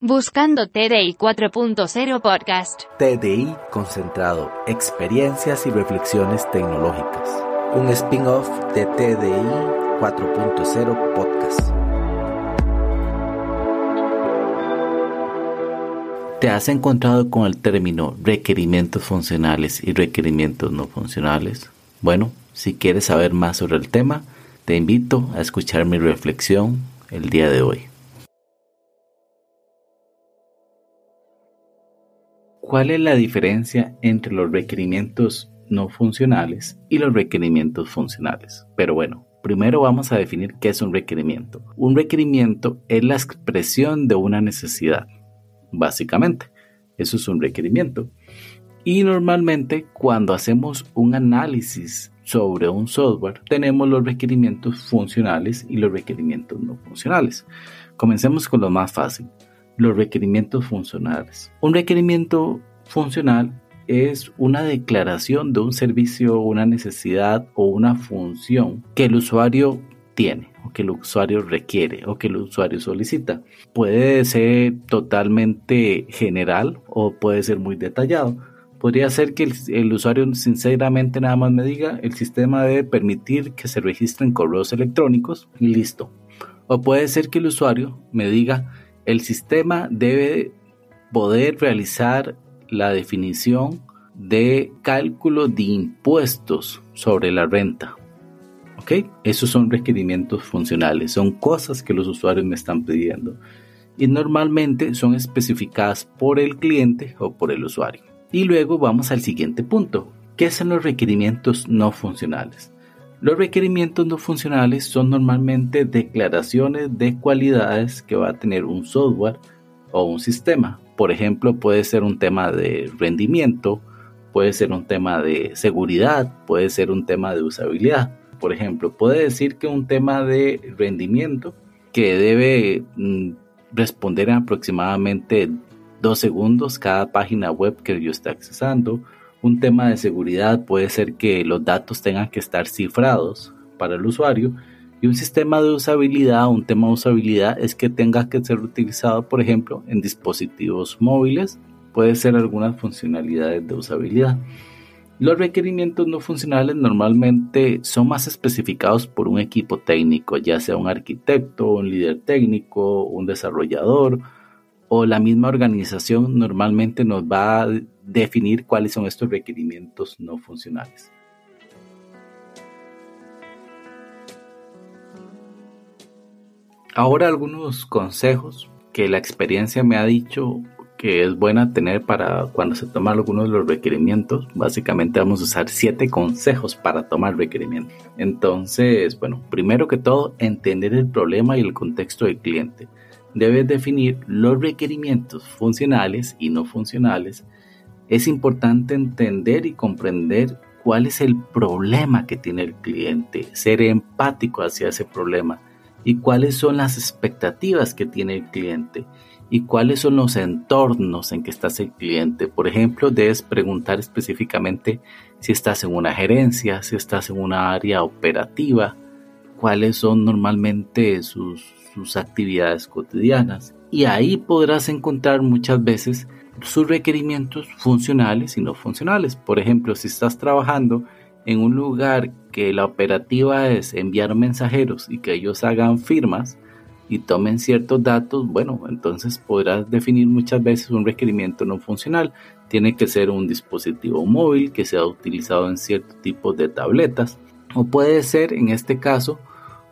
Buscando TDI 4.0 Podcast. TDI concentrado, experiencias y reflexiones tecnológicas. Un spin-off de TDI 4.0 Podcast. ¿Te has encontrado con el término requerimientos funcionales y requerimientos no funcionales? Bueno, si quieres saber más sobre el tema, te invito a escuchar mi reflexión el día de hoy. ¿Cuál es la diferencia entre los requerimientos no funcionales y los requerimientos funcionales? Pero bueno, primero vamos a definir qué es un requerimiento. Un requerimiento es la expresión de una necesidad, básicamente. Eso es un requerimiento. Y normalmente cuando hacemos un análisis sobre un software, tenemos los requerimientos funcionales y los requerimientos no funcionales. Comencemos con lo más fácil los requerimientos funcionales. Un requerimiento funcional es una declaración de un servicio, una necesidad o una función que el usuario tiene o que el usuario requiere o que el usuario solicita. Puede ser totalmente general o puede ser muy detallado. Podría ser que el, usuario sinceramente nada más me diga el sistema debe permitir que se registren correos electrónicos y listo. O puede ser que el usuario me diga el sistema debe poder realizar la definición de cálculo de impuestos sobre la renta. ¿Ok? Esos son requerimientos funcionales, son cosas que los usuarios me están pidiendo y normalmente son especificadas por el cliente o por el usuario. Y luego vamos al siguiente punto. ¿Qué son los requerimientos no funcionales? Los requerimientos no funcionales son normalmente declaraciones de cualidades que va a tener un software o un sistema. Por ejemplo, puede ser un tema de rendimiento, puede ser un tema de seguridad, puede ser un tema de usabilidad. Por ejemplo, puede decir que un tema de rendimiento que debe mm, responder en aproximadamente dos segundos cada página web que yo esté accesando un tema de seguridad puede ser que los datos tengan que estar cifrados para el usuario y un sistema de usabilidad, un tema de usabilidad es que tenga que ser utilizado, por ejemplo, en dispositivos móviles. Puede ser algunas funcionalidades de usabilidad. Los requerimientos no funcionales normalmente son más especificados por un equipo técnico, ya sea un arquitecto, un líder técnico, un desarrollador o la misma organización normalmente nos va a definir cuáles son estos requerimientos no funcionales. Ahora algunos consejos que la experiencia me ha dicho que es buena tener para cuando se toman algunos de los requerimientos. Básicamente vamos a usar siete consejos para tomar requerimientos. Entonces, bueno, primero que todo, entender el problema y el contexto del cliente debes definir los requerimientos funcionales y no funcionales, es importante entender y comprender cuál es el problema que tiene el cliente, ser empático hacia ese problema y cuáles son las expectativas que tiene el cliente y cuáles son los entornos en que estás el cliente. Por ejemplo, debes preguntar específicamente si estás en una gerencia, si estás en una área operativa, cuáles son normalmente sus, sus actividades cotidianas. Y ahí podrás encontrar muchas veces sus requerimientos funcionales y no funcionales. Por ejemplo, si estás trabajando en un lugar que la operativa es enviar mensajeros y que ellos hagan firmas y tomen ciertos datos, bueno, entonces podrás definir muchas veces un requerimiento no funcional. Tiene que ser un dispositivo móvil que sea utilizado en cierto tipo de tabletas o puede ser en este caso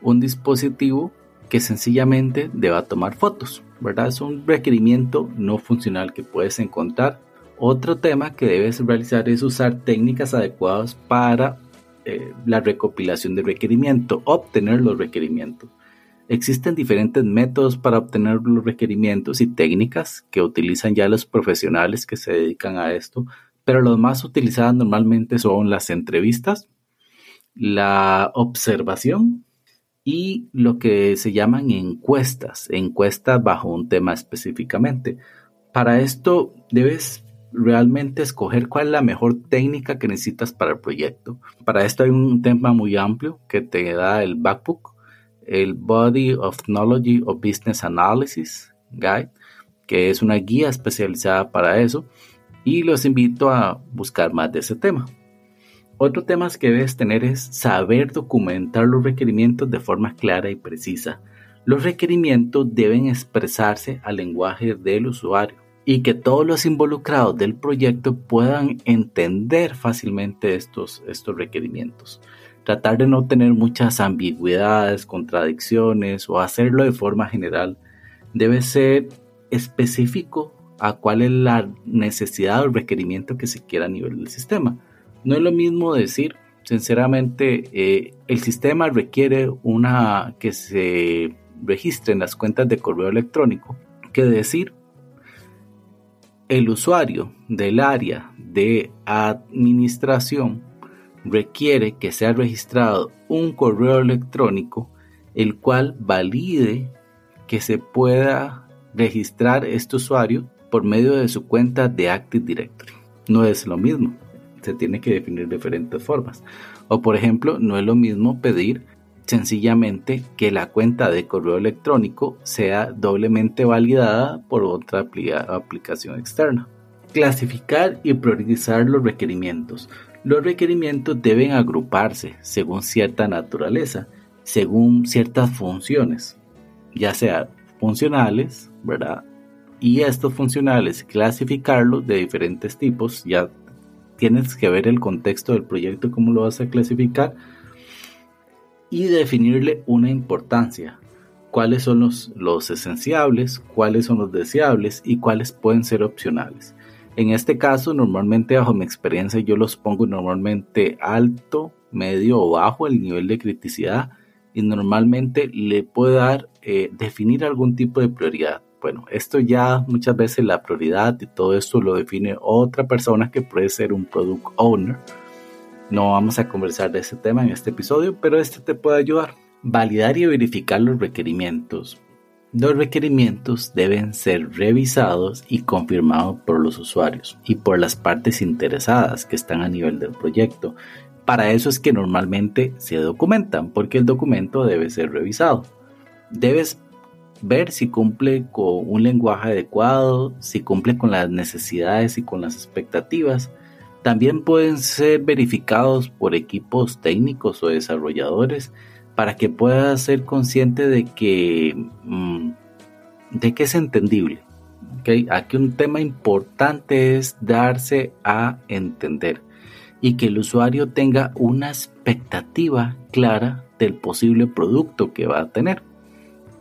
un dispositivo que sencillamente deba tomar fotos, ¿verdad? Es un requerimiento no funcional que puedes encontrar. Otro tema que debes realizar es usar técnicas adecuadas para eh, la recopilación de requerimiento, obtener los requerimientos. Existen diferentes métodos para obtener los requerimientos y técnicas que utilizan ya los profesionales que se dedican a esto, pero los más utilizados normalmente son las entrevistas, la observación y lo que se llaman encuestas, encuestas bajo un tema específicamente. Para esto debes realmente escoger cuál es la mejor técnica que necesitas para el proyecto. Para esto hay un tema muy amplio que te da el Backbook, el Body of Knowledge of Business Analysis Guide, que es una guía especializada para eso, y los invito a buscar más de ese tema. Otro tema que debes tener es saber documentar los requerimientos de forma clara y precisa. Los requerimientos deben expresarse al lenguaje del usuario y que todos los involucrados del proyecto puedan entender fácilmente estos, estos requerimientos. Tratar de no tener muchas ambigüedades, contradicciones o hacerlo de forma general debe ser específico a cuál es la necesidad o requerimiento que se quiera a nivel del sistema. No es lo mismo decir, sinceramente, eh, el sistema requiere una que se registre en las cuentas de correo electrónico que decir el usuario del área de administración requiere que sea registrado un correo electrónico el cual valide que se pueda registrar este usuario por medio de su cuenta de Active Directory. No es lo mismo, se tiene que definir de diferentes formas. O por ejemplo, no es lo mismo pedir sencillamente que la cuenta de correo electrónico sea doblemente validada por otra aplicación externa. Clasificar y priorizar los requerimientos. Los requerimientos deben agruparse según cierta naturaleza, según ciertas funciones, ya sea funcionales, ¿verdad? Y estos funcionales, clasificarlos de diferentes tipos, ya tienes que ver el contexto del proyecto, cómo lo vas a clasificar, y definirle una importancia. Cuáles son los, los esenciables, cuáles son los deseables y cuáles pueden ser opcionales. En este caso, normalmente bajo mi experiencia yo los pongo normalmente alto, medio o bajo el nivel de criticidad y normalmente le puedo dar, eh, definir algún tipo de prioridad. Bueno, esto ya muchas veces la prioridad y todo esto lo define otra persona que puede ser un product owner no vamos a conversar de este tema en este episodio, pero este te puede ayudar. Validar y verificar los requerimientos. Los requerimientos deben ser revisados y confirmados por los usuarios y por las partes interesadas que están a nivel del proyecto. Para eso es que normalmente se documentan, porque el documento debe ser revisado. Debes ver si cumple con un lenguaje adecuado, si cumple con las necesidades y con las expectativas, también pueden ser verificados por equipos técnicos o desarrolladores para que pueda ser consciente de que, mm, de que es entendible. Aquí un tema importante es darse a entender y que el usuario tenga una expectativa clara del posible producto que va a tener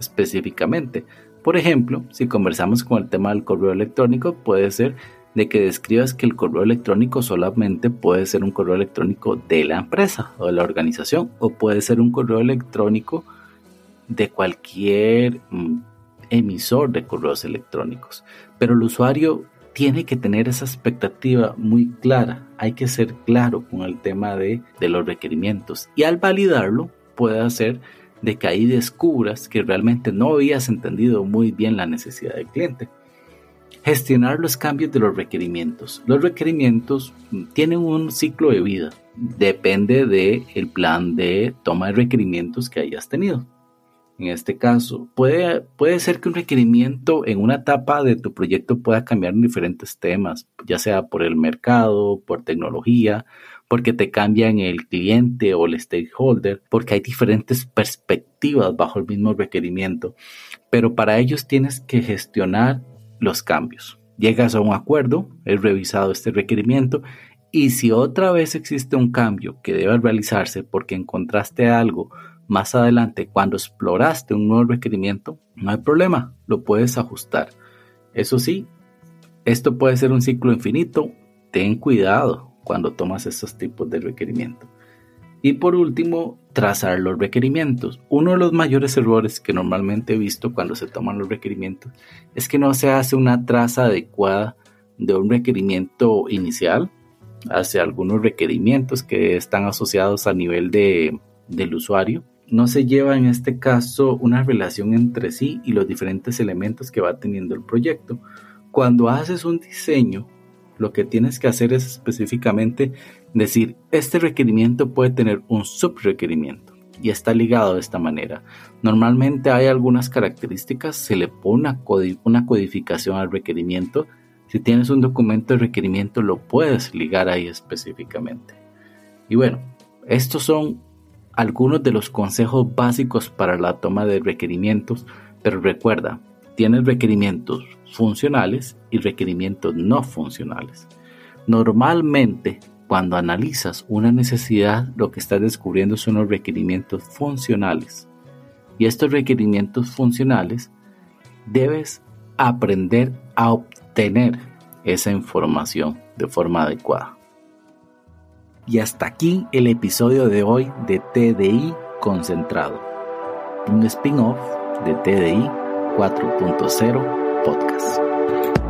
específicamente. Por ejemplo, si conversamos con el tema del correo electrónico, puede ser de que describas que el correo electrónico solamente puede ser un correo electrónico de la empresa o de la organización o puede ser un correo electrónico de cualquier mm, emisor de correos electrónicos. Pero el usuario tiene que tener esa expectativa muy clara. Hay que ser claro con el tema de, de los requerimientos y al validarlo puede hacer de que ahí descubras que realmente no habías entendido muy bien la necesidad del cliente. Gestionar los cambios de los requerimientos. Los requerimientos tienen un ciclo de vida. Depende del el plan de toma de requerimientos que hayas tenido. En este caso, puede, puede ser que un requerimiento en una etapa de tu proyecto pueda cambiar en diferentes temas, ya sea por el mercado, por tecnología, porque te cambian el cliente o el stakeholder, porque hay diferentes perspectivas bajo el mismo requerimiento. Pero para ellos tienes que gestionar los cambios. Llegas a un acuerdo, es revisado este requerimiento y si otra vez existe un cambio que debe realizarse porque encontraste algo más adelante cuando exploraste un nuevo requerimiento, no hay problema, lo puedes ajustar. Eso sí, esto puede ser un ciclo infinito, ten cuidado cuando tomas estos tipos de requerimiento. Y por último, trazar los requerimientos. Uno de los mayores errores que normalmente he visto cuando se toman los requerimientos es que no se hace una traza adecuada de un requerimiento inicial hacia algunos requerimientos que están asociados a nivel de, del usuario. No se lleva en este caso una relación entre sí y los diferentes elementos que va teniendo el proyecto. Cuando haces un diseño, lo que tienes que hacer es específicamente decir, este requerimiento puede tener un subrequerimiento y está ligado de esta manera. Normalmente hay algunas características, se le pone una, codificación al requerimiento. Si tienes un documento de requerimiento lo puedes ligar ahí específicamente. Y bueno, estos son algunos de los consejos básicos para la toma de requerimientos, pero recuerda, tienes requerimientos funcionales y requerimientos no funcionales. Normalmente cuando analizas una necesidad, lo que estás descubriendo son los requerimientos funcionales. Y estos requerimientos funcionales debes aprender a obtener esa información de forma adecuada. Y hasta aquí el episodio de hoy de TDI Concentrado, un spin-off de TDI 4.0 Podcast.